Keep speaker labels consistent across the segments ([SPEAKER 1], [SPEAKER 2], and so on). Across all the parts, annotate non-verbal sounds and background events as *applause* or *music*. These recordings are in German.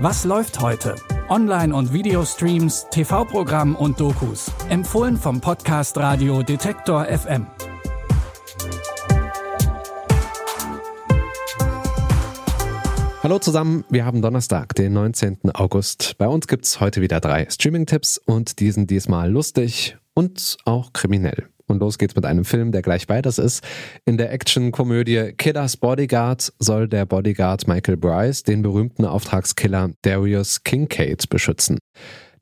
[SPEAKER 1] Was läuft heute? Online- und Videostreams, TV-Programm und Dokus. Empfohlen vom Podcast Radio Detektor FM.
[SPEAKER 2] Hallo zusammen, wir haben Donnerstag, den 19. August. Bei uns gibt's heute wieder drei Streaming-Tipps und diesen diesmal lustig und auch kriminell. Und los geht's mit einem Film, der gleich beides ist. In der Action-Komödie Killers Bodyguard soll der Bodyguard Michael Bryce den berühmten Auftragskiller Darius Kincaid beschützen.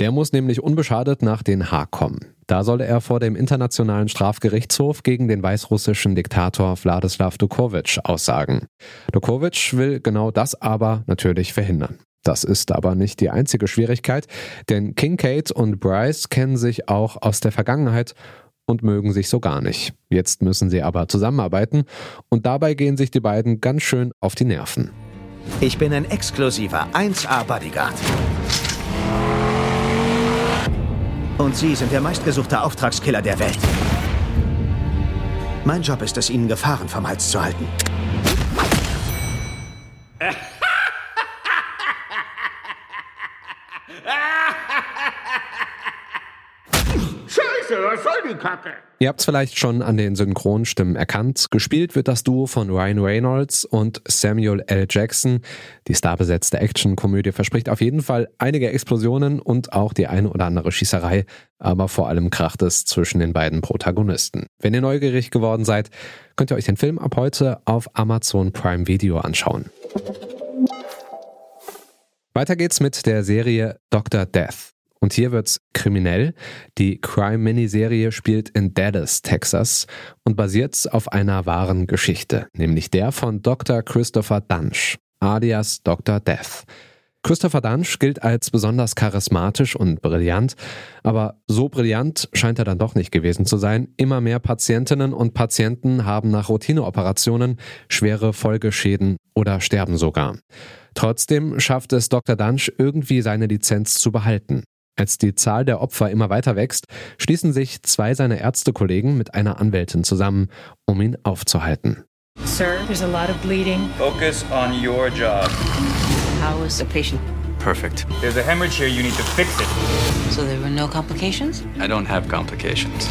[SPEAKER 2] Der muss nämlich unbeschadet nach Den Haag kommen. Da soll er vor dem Internationalen Strafgerichtshof gegen den weißrussischen Diktator Wladislav Dukovic aussagen. Dukovic will genau das aber natürlich verhindern. Das ist aber nicht die einzige Schwierigkeit, denn Kincaid und Bryce kennen sich auch aus der Vergangenheit und mögen sich so gar nicht. Jetzt müssen sie aber zusammenarbeiten und dabei gehen sich die beiden ganz schön auf die Nerven.
[SPEAKER 3] Ich bin ein exklusiver 1A-Bodyguard. Und Sie sind der meistgesuchte Auftragskiller der Welt. Mein Job ist es, Ihnen Gefahren vom Hals zu halten. *laughs*
[SPEAKER 4] Scheiße, was soll die Kacke?
[SPEAKER 2] Ihr habt es vielleicht schon an den Synchronstimmen erkannt. Gespielt wird das Duo von Ryan Reynolds und Samuel L. Jackson. Die starbesetzte Actionkomödie verspricht auf jeden Fall einige Explosionen und auch die eine oder andere Schießerei, aber vor allem kracht es zwischen den beiden Protagonisten. Wenn ihr neugierig geworden seid, könnt ihr euch den Film ab heute auf Amazon Prime Video anschauen. Weiter geht's mit der Serie Dr. Death. Und hier wird's kriminell. Die Crime-Miniserie spielt in Dallas, Texas und basiert auf einer wahren Geschichte, nämlich der von Dr. Christopher Dunch, alias Dr. Death. Christopher Dunch gilt als besonders charismatisch und brillant, aber so brillant scheint er dann doch nicht gewesen zu sein. Immer mehr Patientinnen und Patienten haben nach Routineoperationen schwere Folgeschäden oder sterben sogar. Trotzdem schafft es Dr. Dunch irgendwie seine Lizenz zu behalten. Als die Zahl der Opfer immer weiter wächst, schließen sich zwei seiner Ärztekollegen mit einer Anwältin zusammen, um ihn aufzuhalten.
[SPEAKER 5] Sir, there's a lot of bleeding.
[SPEAKER 6] Focus on your job.
[SPEAKER 5] How is the patient?
[SPEAKER 6] Perfect. There's a hemorrhage here. You need to fix it.
[SPEAKER 5] So there were no complications?
[SPEAKER 6] I don't have complications.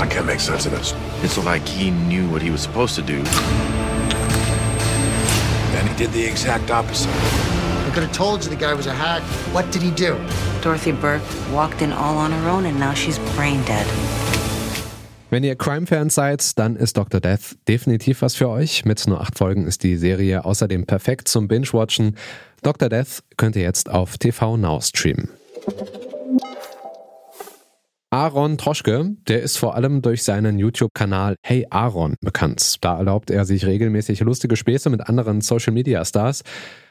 [SPEAKER 7] I can't make sense of this.
[SPEAKER 8] It's like he knew what he was supposed to do.
[SPEAKER 7] Then he did the exact opposite.
[SPEAKER 9] I could have told you the guy was a hack. What did he do?
[SPEAKER 5] Dorothy Burke walked in all on her own and now she's brain dead.
[SPEAKER 2] Wenn ihr Crime-Fans seid, dann ist Dr. Death definitiv was für euch. Mit nur acht Folgen ist die Serie außerdem perfekt zum Binge-Watchen. Dr. Death könnt ihr jetzt auf TV Now streamen. Aaron Troschke, der ist vor allem durch seinen YouTube-Kanal Hey Aaron bekannt. Da erlaubt er sich regelmäßig lustige Späße mit anderen Social-Media-Stars.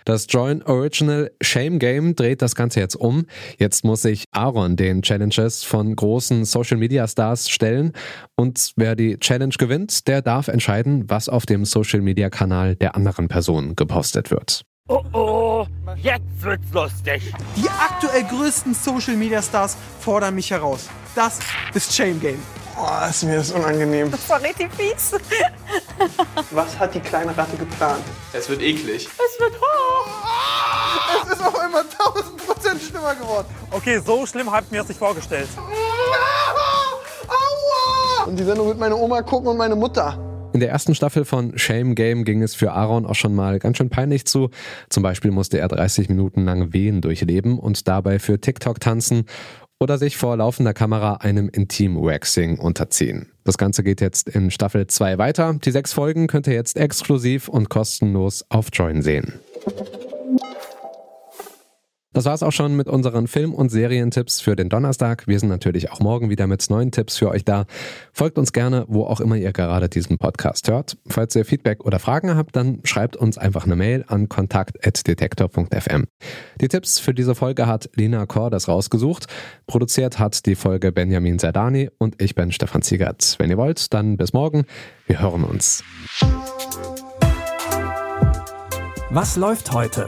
[SPEAKER 2] Das Join Original Shame Game dreht das Ganze jetzt um. Jetzt muss sich Aaron den Challenges von großen Social Media Stars stellen. Und wer die Challenge gewinnt, der darf entscheiden, was auf dem Social Media Kanal der anderen Person gepostet wird.
[SPEAKER 4] Oh oh, jetzt wird's lustig.
[SPEAKER 10] Die aktuell größten Social Media Stars fordern mich heraus. Das ist Shame Game.
[SPEAKER 11] Oh, ist mir das unangenehm.
[SPEAKER 12] Das war richtig fies.
[SPEAKER 11] Was hat die kleine Ratte geplant?
[SPEAKER 13] Es wird eklig.
[SPEAKER 12] Es wird hoch.
[SPEAKER 10] Es ist auf einmal 1000 Prozent schlimmer geworden.
[SPEAKER 14] Okay, so schlimm habt mir das nicht vorgestellt.
[SPEAKER 10] Aua!
[SPEAKER 11] Und die Sendung wird meine Oma gucken und meine Mutter.
[SPEAKER 2] In der ersten Staffel von Shame Game ging es für Aaron auch schon mal ganz schön peinlich zu. Zum Beispiel musste er 30 Minuten lang Wehen durchleben und dabei für TikTok tanzen oder sich vor laufender Kamera einem Intim-Waxing unterziehen. Das Ganze geht jetzt in Staffel 2 weiter. Die sechs Folgen könnt ihr jetzt exklusiv und kostenlos auf Join sehen. Das war's auch schon mit unseren Film- und Serientipps für den Donnerstag. Wir sind natürlich auch morgen wieder mit neuen Tipps für euch da. Folgt uns gerne, wo auch immer ihr gerade diesen Podcast hört. Falls ihr Feedback oder Fragen habt, dann schreibt uns einfach eine Mail an kontakt.detektor.fm. Die Tipps für diese Folge hat Lina Kordes rausgesucht. Produziert hat die Folge Benjamin Zerdani und ich bin Stefan Ziegert. Wenn ihr wollt, dann bis morgen. Wir hören uns.
[SPEAKER 1] Was läuft heute?